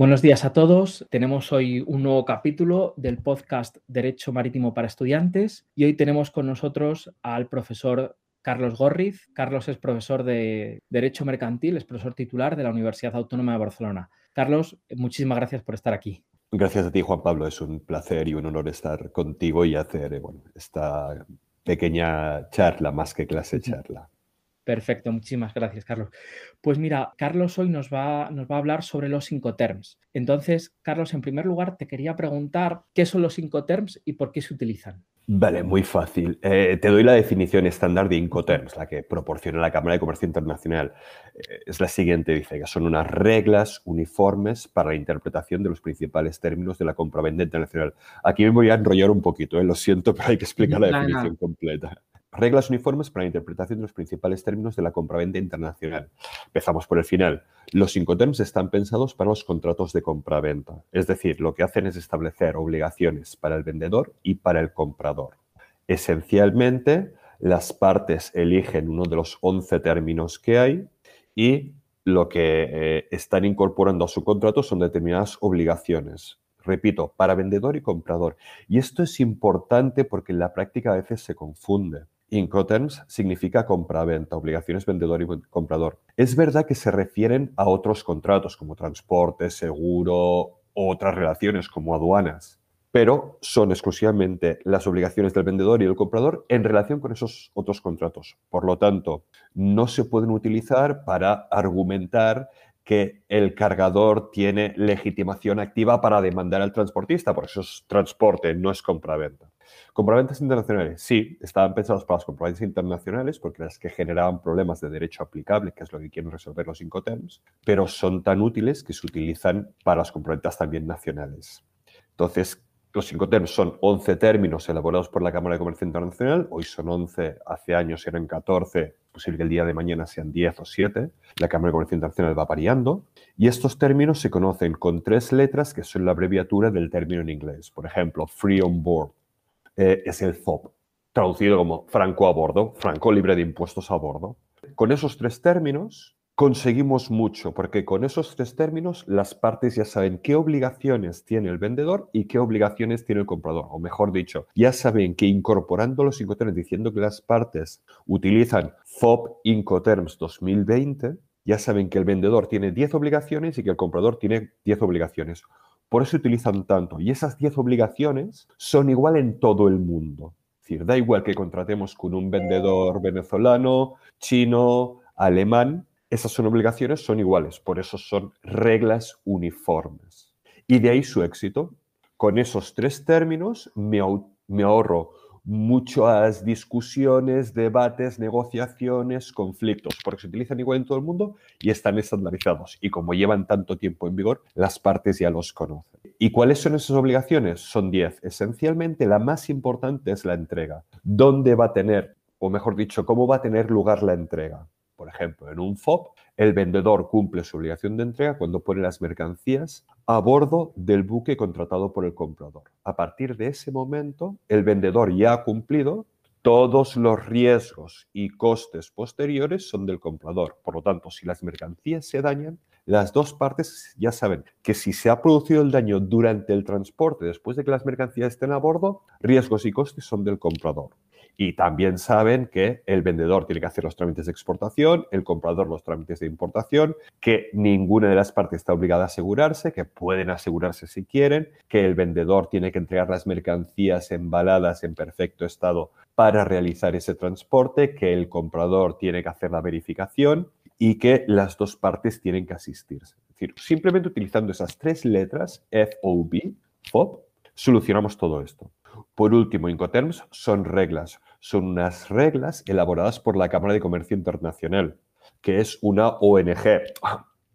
Buenos días a todos. Tenemos hoy un nuevo capítulo del podcast Derecho Marítimo para Estudiantes y hoy tenemos con nosotros al profesor Carlos Gorriz. Carlos es profesor de Derecho Mercantil, es profesor titular de la Universidad Autónoma de Barcelona. Carlos, muchísimas gracias por estar aquí. Gracias a ti, Juan Pablo. Es un placer y un honor estar contigo y hacer eh, esta pequeña charla, más que clase charla. Perfecto, muchísimas gracias, Carlos. Pues mira, Carlos hoy nos va, nos va a hablar sobre los Incoterms. Entonces, Carlos, en primer lugar, te quería preguntar qué son los Incoterms y por qué se utilizan. Vale, muy fácil. Eh, te doy la definición estándar de Incoterms, la que proporciona la Cámara de Comercio Internacional. Eh, es la siguiente, dice que son unas reglas uniformes para la interpretación de los principales términos de la compraventa internacional. Aquí me voy a enrollar un poquito, eh, lo siento, pero hay que explicar la definición completa. Reglas uniformes para la interpretación de los principales términos de la compraventa internacional. Empezamos por el final. Los Incoterms están pensados para los contratos de compraventa. Es decir, lo que hacen es establecer obligaciones para el vendedor y para el comprador. Esencialmente, las partes eligen uno de los 11 términos que hay y lo que eh, están incorporando a su contrato son determinadas obligaciones. Repito, para vendedor y comprador. Y esto es importante porque en la práctica a veces se confunde. Incoterms significa compra-venta, obligaciones vendedor y comprador. Es verdad que se refieren a otros contratos como transporte, seguro otras relaciones como aduanas, pero son exclusivamente las obligaciones del vendedor y del comprador en relación con esos otros contratos. Por lo tanto, no se pueden utilizar para argumentar que el cargador tiene legitimación activa para demandar al transportista, por eso es transporte, no es compra-venta. Compraventas internacionales, sí, estaban pensados para las compraventas internacionales porque las que generaban problemas de derecho aplicable, que es lo que quieren resolver los Incoterms, pero son tan útiles que se utilizan para las compraventas también nacionales. Entonces, los Incoterms son 11 términos elaborados por la Cámara de Comercio Internacional, hoy son 11, hace años eran 14, posible que el día de mañana sean 10 o 7, la Cámara de Comercio Internacional va variando, y estos términos se conocen con tres letras que son la abreviatura del término en inglés. Por ejemplo, Free on Board, eh, es el FOB, traducido como franco a bordo, franco libre de impuestos a bordo. Con esos tres términos conseguimos mucho, porque con esos tres términos las partes ya saben qué obligaciones tiene el vendedor y qué obligaciones tiene el comprador. O mejor dicho, ya saben que incorporando los Incoterms, diciendo que las partes utilizan FOB Incoterms 2020, ya saben que el vendedor tiene 10 obligaciones y que el comprador tiene 10 obligaciones. Por eso utilizan tanto. Y esas 10 obligaciones son igual en todo el mundo. Es decir, da igual que contratemos con un vendedor venezolano, chino, alemán, esas son obligaciones, son iguales. Por eso son reglas uniformes. Y de ahí su éxito. Con esos tres términos me, me ahorro muchas discusiones, debates, negociaciones, conflictos, porque se utilizan igual en todo el mundo y están estandarizados. Y como llevan tanto tiempo en vigor, las partes ya los conocen. ¿Y cuáles son esas obligaciones? Son 10. Esencialmente, la más importante es la entrega. ¿Dónde va a tener, o mejor dicho, cómo va a tener lugar la entrega? Por ejemplo, en un FOB, el vendedor cumple su obligación de entrega cuando pone las mercancías a bordo del buque contratado por el comprador. A partir de ese momento, el vendedor ya ha cumplido, todos los riesgos y costes posteriores son del comprador. Por lo tanto, si las mercancías se dañan, las dos partes ya saben que si se ha producido el daño durante el transporte, después de que las mercancías estén a bordo, riesgos y costes son del comprador. Y también saben que el vendedor tiene que hacer los trámites de exportación, el comprador los trámites de importación, que ninguna de las partes está obligada a asegurarse, que pueden asegurarse si quieren, que el vendedor tiene que entregar las mercancías embaladas en perfecto estado para realizar ese transporte, que el comprador tiene que hacer la verificación y que las dos partes tienen que asistirse. Es decir, simplemente utilizando esas tres letras, FOB, FOB, solucionamos todo esto. Por último, Incoterms son reglas. Son unas reglas elaboradas por la Cámara de Comercio Internacional, que es una ONG.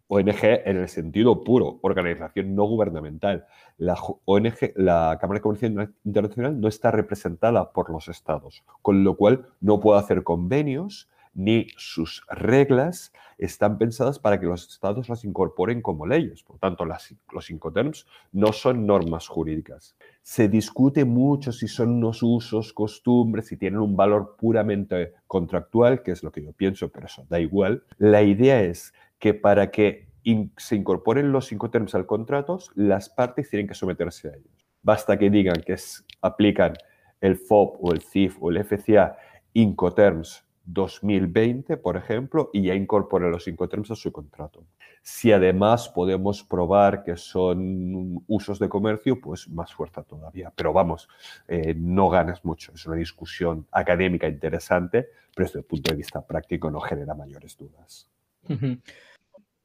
ONG en el sentido puro, organización no gubernamental. La ONG, la Cámara de Comercio Internacional, no está representada por los estados, con lo cual no puede hacer convenios ni sus reglas están pensadas para que los estados las incorporen como leyes. Por tanto, los Incoterms no son normas jurídicas. Se discute mucho si son unos usos, costumbres, si tienen un valor puramente contractual, que es lo que yo pienso, pero eso da igual. La idea es que para que se incorporen los Incoterms al contrato, las partes tienen que someterse a ellos. Basta que digan que aplican el FOB o el CIF o el FCA Incoterms 2020, por ejemplo, y ya incorporan los Incoterms a su contrato. Si además podemos probar que son usos de comercio, pues más fuerza todavía. Pero vamos, eh, no ganas mucho. Es una discusión académica interesante, pero desde el punto de vista práctico no genera mayores dudas.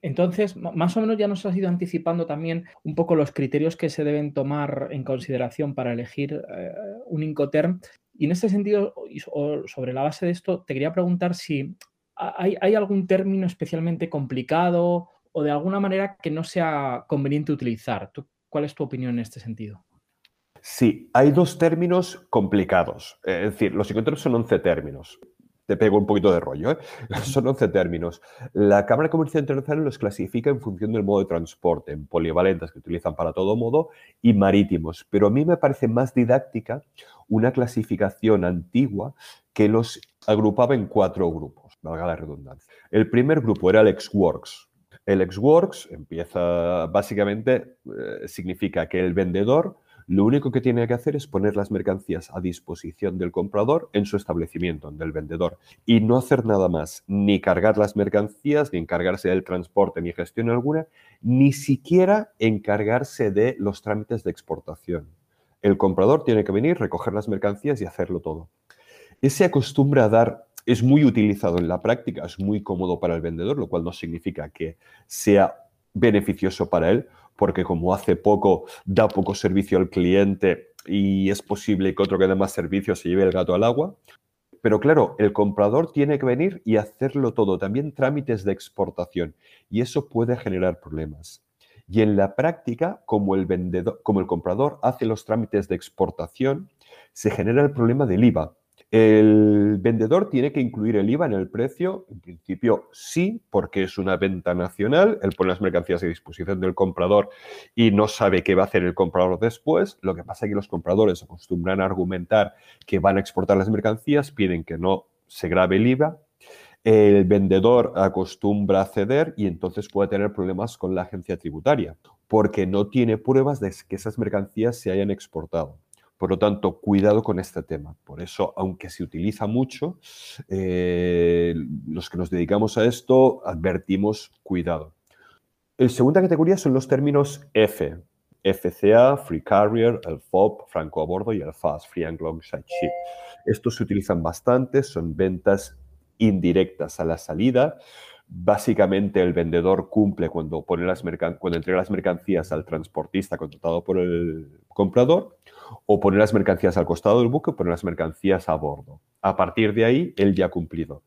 Entonces, más o menos ya nos has ido anticipando también un poco los criterios que se deben tomar en consideración para elegir eh, un Incoterm. Y en este sentido, sobre la base de esto, te quería preguntar si hay, algún término especialmente complicado o de alguna manera que no sea conveniente utilizar. ¿Cuál es tu opinión en este sentido? Sí, hay dos términos complicados. Es decir, los Incoterms son 11 términos te pego un poquito de rollo, ¿eh? son 11 términos. La Cámara de Comercio Internacional los clasifica en función del modo de transporte, en polivalentes que utilizan para todo modo y marítimos. Pero a mí me parece más didáctica una clasificación antigua que los agrupaba en cuatro grupos, valga la redundancia. El primer grupo era el ex-works. El ex-works empieza, básicamente, eh, significa que el vendedor lo único que tiene que hacer es poner las mercancías a disposición del comprador en su establecimiento, del vendedor, y no hacer nada más, ni cargar las mercancías, ni encargarse del transporte, ni gestión alguna, ni siquiera encargarse de los trámites de exportación. El comprador tiene que venir, recoger las mercancías y hacerlo todo. Ese acostumbra a dar es muy utilizado en la práctica, es muy cómodo para el vendedor, lo cual no significa que sea beneficioso para él, porque como hace poco da poco servicio al cliente y es posible que otro que dé más servicio se lleve el gato al agua. Pero claro, el comprador tiene que venir y hacerlo todo, también trámites de exportación, y eso puede generar problemas. Y en la práctica, como el vendedor, como el comprador hace los trámites de exportación, se genera el problema del IVA. El vendedor tiene que incluir el IVA en el precio. En principio sí, porque es una venta nacional. Él pone las mercancías a disposición del comprador y no sabe qué va a hacer el comprador después. Lo que pasa es que los compradores acostumbran a argumentar que van a exportar las mercancías, piden que no se grabe el IVA. El vendedor acostumbra a ceder y entonces puede tener problemas con la agencia tributaria porque no tiene pruebas de que esas mercancías se hayan exportado. Por lo tanto, cuidado con este tema. Por eso, aunque se utiliza mucho, eh, los que nos dedicamos a esto advertimos cuidado. La segunda categoría son los términos F. FCA, Free Carrier, el FOB, Franco a bordo y el FAS, Free and Side Ship. Estos se utilizan bastante, son ventas indirectas a la salida. Básicamente el vendedor cumple cuando, pone las cuando entrega las mercancías al transportista contratado por el comprador o poner las mercancías al costado del buque o poner las mercancías a bordo. A partir de ahí, él ya ha cumplido.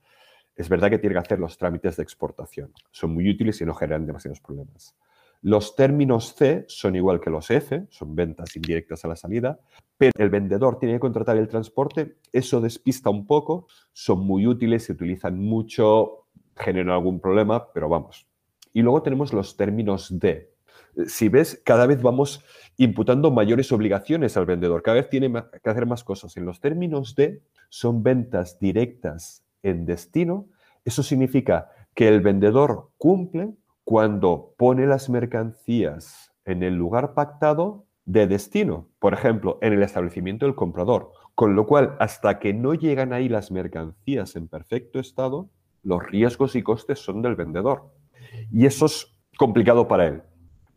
Es verdad que tiene que hacer los trámites de exportación. Son muy útiles y no generan demasiados problemas. Los términos C son igual que los F, son ventas indirectas a la salida, pero el vendedor tiene que contratar el transporte, eso despista un poco, son muy útiles, se utilizan mucho, generan algún problema, pero vamos. Y luego tenemos los términos D, si ves, cada vez vamos imputando mayores obligaciones al vendedor, cada vez tiene que hacer más cosas. En los términos de, son ventas directas en destino, eso significa que el vendedor cumple cuando pone las mercancías en el lugar pactado de destino, por ejemplo, en el establecimiento del comprador. Con lo cual, hasta que no llegan ahí las mercancías en perfecto estado, los riesgos y costes son del vendedor. Y eso es complicado para él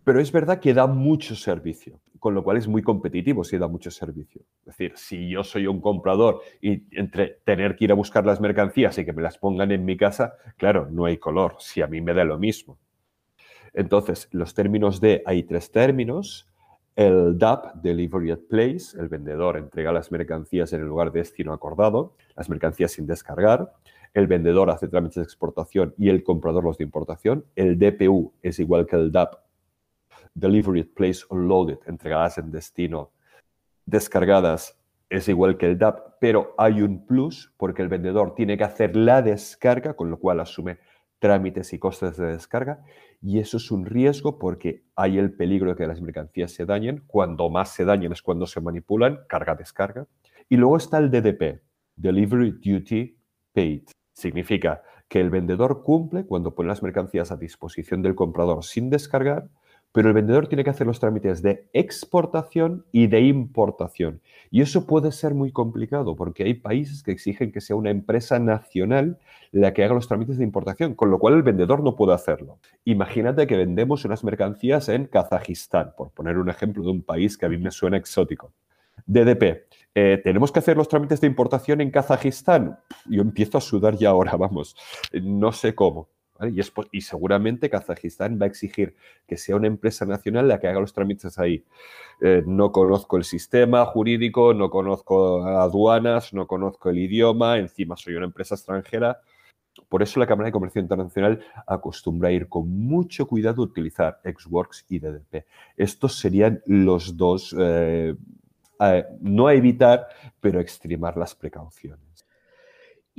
pero es verdad que da mucho servicio, con lo cual es muy competitivo si da mucho servicio. Es decir, si yo soy un comprador y entre tener que ir a buscar las mercancías y que me las pongan en mi casa, claro, no hay color, si a mí me da lo mismo. Entonces, los términos de, hay tres términos. El DAP, Delivery at Place, el vendedor entrega las mercancías en el lugar de destino acordado, las mercancías sin descargar. El vendedor hace trámites de exportación y el comprador los de importación. El DPU es igual que el DAP, delivery place unloaded, entregadas en destino, descargadas, es igual que el DAP, pero hay un plus porque el vendedor tiene que hacer la descarga, con lo cual asume trámites y costes de descarga, y eso es un riesgo porque hay el peligro de que las mercancías se dañen. Cuando más se dañen es cuando se manipulan, carga-descarga. Y luego está el DDP, Delivery Duty Paid. Significa que el vendedor cumple cuando pone las mercancías a disposición del comprador sin descargar, pero el vendedor tiene que hacer los trámites de exportación y de importación. Y eso puede ser muy complicado porque hay países que exigen que sea una empresa nacional la que haga los trámites de importación, con lo cual el vendedor no puede hacerlo. Imagínate que vendemos unas mercancías en Kazajistán, por poner un ejemplo de un país que a mí me suena exótico. DDP, eh, ¿tenemos que hacer los trámites de importación en Kazajistán? Yo empiezo a sudar ya ahora, vamos, no sé cómo. Y, seguramente Kazajistán va a exigir que sea una empresa nacional la que haga los trámites ahí. Eh, no conozco el sistema jurídico, no conozco aduanas, no conozco el idioma, encima soy una empresa extranjera. Por eso la Cámara de Comercio Internacional acostumbra a ir con mucho cuidado a utilizar XWorks y DDP. Estos serían los dos, eh, no a evitar, pero a extremar las precauciones.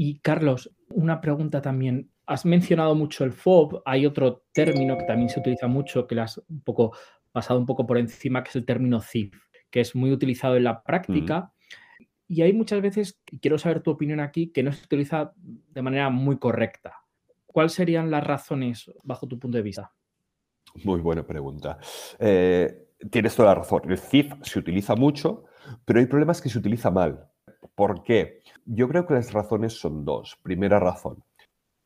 Y Carlos, una pregunta también has mencionado mucho el FOB, hay otro término que también se utiliza mucho, que le has un poco pasado un poco por encima, que es el término CIF, que es muy utilizado en la práctica. Y hay muchas veces, quiero saber tu opinión aquí, que no se utiliza de manera muy correcta. ¿Cuáles serían las razones bajo tu punto de vista? Muy buena pregunta. Eh, tienes toda la razón. El CIF se utiliza mucho, pero hay problemas que se utiliza mal. ¿Por qué? Yo creo que las razones son dos. Primera razón,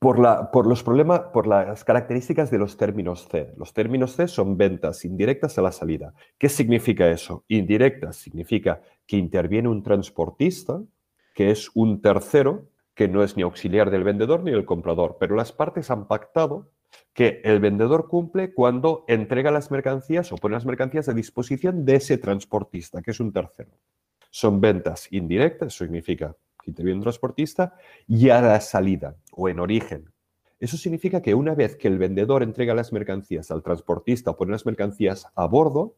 por, los problemas, por las características de los términos C. Los términos C son ventas indirectas a la salida. ¿Qué significa eso? Indirectas significa que interviene un transportista, que es un tercero, que no es ni auxiliar del vendedor ni del comprador, pero las partes han pactado que el vendedor cumple cuando entrega las mercancías o pone las mercancías a disposición de ese transportista, que es un tercero. Son ventas indirectas, significa interviene un transportista, y a la salida o en origen. Eso significa que una vez que el vendedor entrega las mercancías al transportista o pone las mercancías a bordo,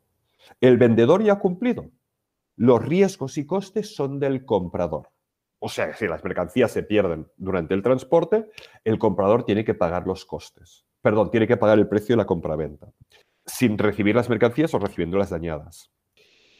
el vendedor ya ha cumplido. Los riesgos y costes son del comprador. O sea, si las mercancías se pierden durante el transporte, el comprador tiene que pagar los costes. Perdón, tiene que pagar el precio de la compraventa, sin recibir las mercancías o recibiéndolas dañadas.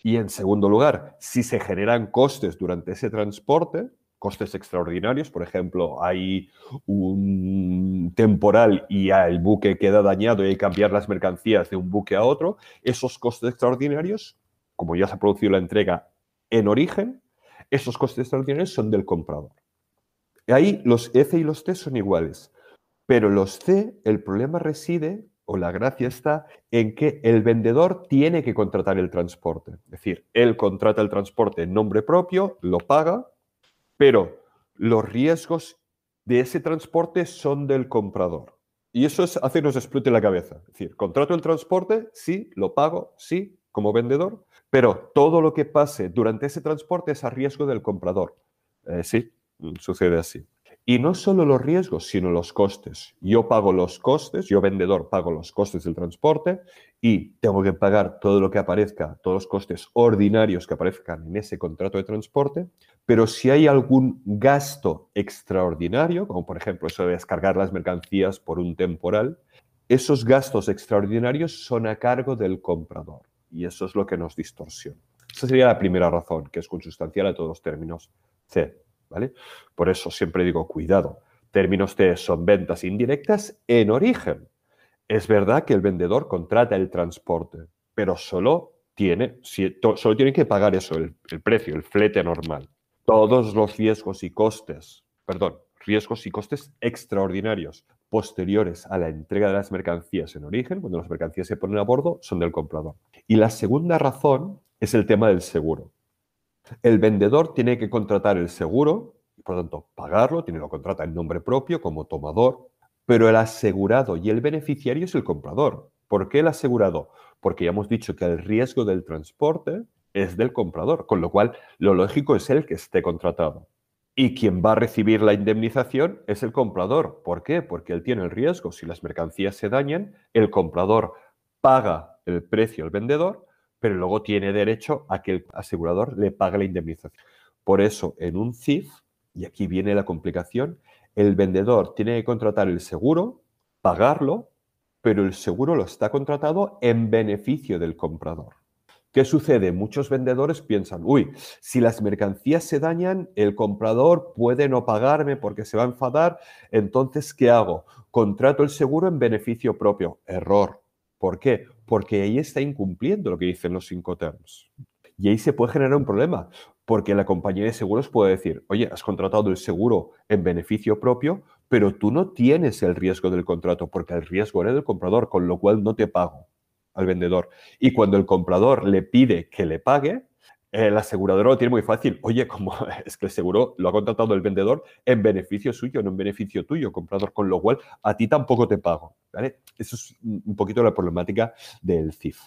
Y en segundo lugar, si se generan costes durante ese transporte, costes extraordinarios, por ejemplo, hay un temporal y el buque queda dañado y hay que cambiar las mercancías de un buque a otro, esos costes extraordinarios, como ya se ha producido la entrega en origen, esos costes extraordinarios son del comprador. Ahí los F y los T son iguales, pero los C, el problema reside o la gracia está en que el vendedor tiene que contratar el transporte. Es decir, él contrata el transporte en nombre propio, lo paga, pero los riesgos de ese transporte son del comprador. Y eso es, hace que nos explote la cabeza. Es decir, contrato el transporte, sí, lo pago, sí, como vendedor, pero todo lo que pase durante ese transporte es a riesgo del comprador. Eh, sí, sucede así. Y no solo los riesgos, sino los costes. Yo pago los costes, yo vendedor pago los costes del transporte y tengo que pagar todo lo que aparezca, todos los costes ordinarios que aparezcan en ese contrato de transporte. Pero si hay algún gasto extraordinario, como por ejemplo eso de descargar las mercancías por un temporal, esos gastos extraordinarios son a cargo del comprador. Y eso es lo que nos distorsiona. Esa sería la primera razón, que es consustancial a todos los términos C. Por eso siempre digo, cuidado, términos T son ventas indirectas en origen. Es verdad que el vendedor contrata el transporte, pero solo tiene, solo tiene que pagar eso, el, el precio, el flete normal. Todos los riesgos y costes, perdón, riesgos y costes extraordinarios posteriores a la entrega de las mercancías en origen, cuando las mercancías se ponen a bordo, son del comprador. Y la segunda razón es el tema del seguro. El vendedor tiene que contratar el seguro, por lo tanto pagarlo, tiene que contratar en nombre propio como tomador, pero el asegurado y el beneficiario es el comprador. ¿Por qué el asegurado? Porque ya hemos dicho que el riesgo del transporte es del comprador, con lo cual lo lógico es el que esté contratado. Y quien va a recibir la indemnización es el comprador. ¿Por qué? Porque él tiene el riesgo. Si las mercancías se dañan, el comprador paga el precio al vendedor, pero luego tiene derecho a que el asegurador le pague la indemnización. Por eso, en un CIF, y aquí viene la complicación, el vendedor tiene que contratar el seguro, pagarlo, pero el seguro lo está contratado en beneficio del comprador. ¿Qué sucede? Muchos vendedores piensan, uy, si las mercancías se dañan, el comprador puede no pagarme porque se va a enfadar, entonces, ¿qué hago? Contrato el seguro en beneficio propio. Error. ¿Por qué? Porque ahí está incumpliendo lo que dicen los cinco terms. Y ahí se puede generar un problema, porque la compañía de seguros puede decir, oye, has contratado el seguro en beneficio propio, pero tú no tienes el riesgo del contrato, porque el riesgo era del comprador, con lo cual no te pago al vendedor. Y cuando el comprador le pide que le pague, el asegurador lo tiene muy fácil. Oye, como es que el seguro lo ha contratado el vendedor en beneficio suyo, no en beneficio tuyo, comprador, con lo cual a ti tampoco te pago. ¿vale? Eso es un poquito la problemática del CIF.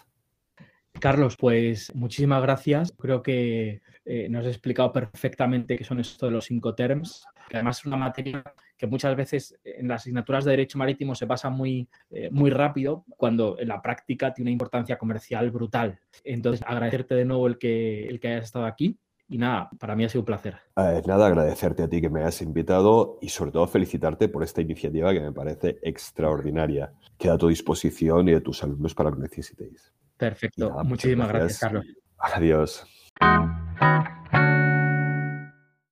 Carlos, pues muchísimas gracias. Creo que eh, nos has explicado perfectamente qué son esto de los cinco terms, que además es una materia que muchas veces en las asignaturas de Derecho Marítimo se pasa muy, eh, muy rápido, cuando en la práctica tiene una importancia comercial brutal. Entonces, agradecerte de nuevo el que, el que hayas estado aquí. Y nada, para mí ha sido un placer. Eh, nada, agradecerte a ti que me hayas invitado y sobre todo felicitarte por esta iniciativa que me parece extraordinaria. Queda a tu disposición y de tus alumnos para lo que necesitéis. Perfecto. Muchísimas gracias. Carlos. Adiós.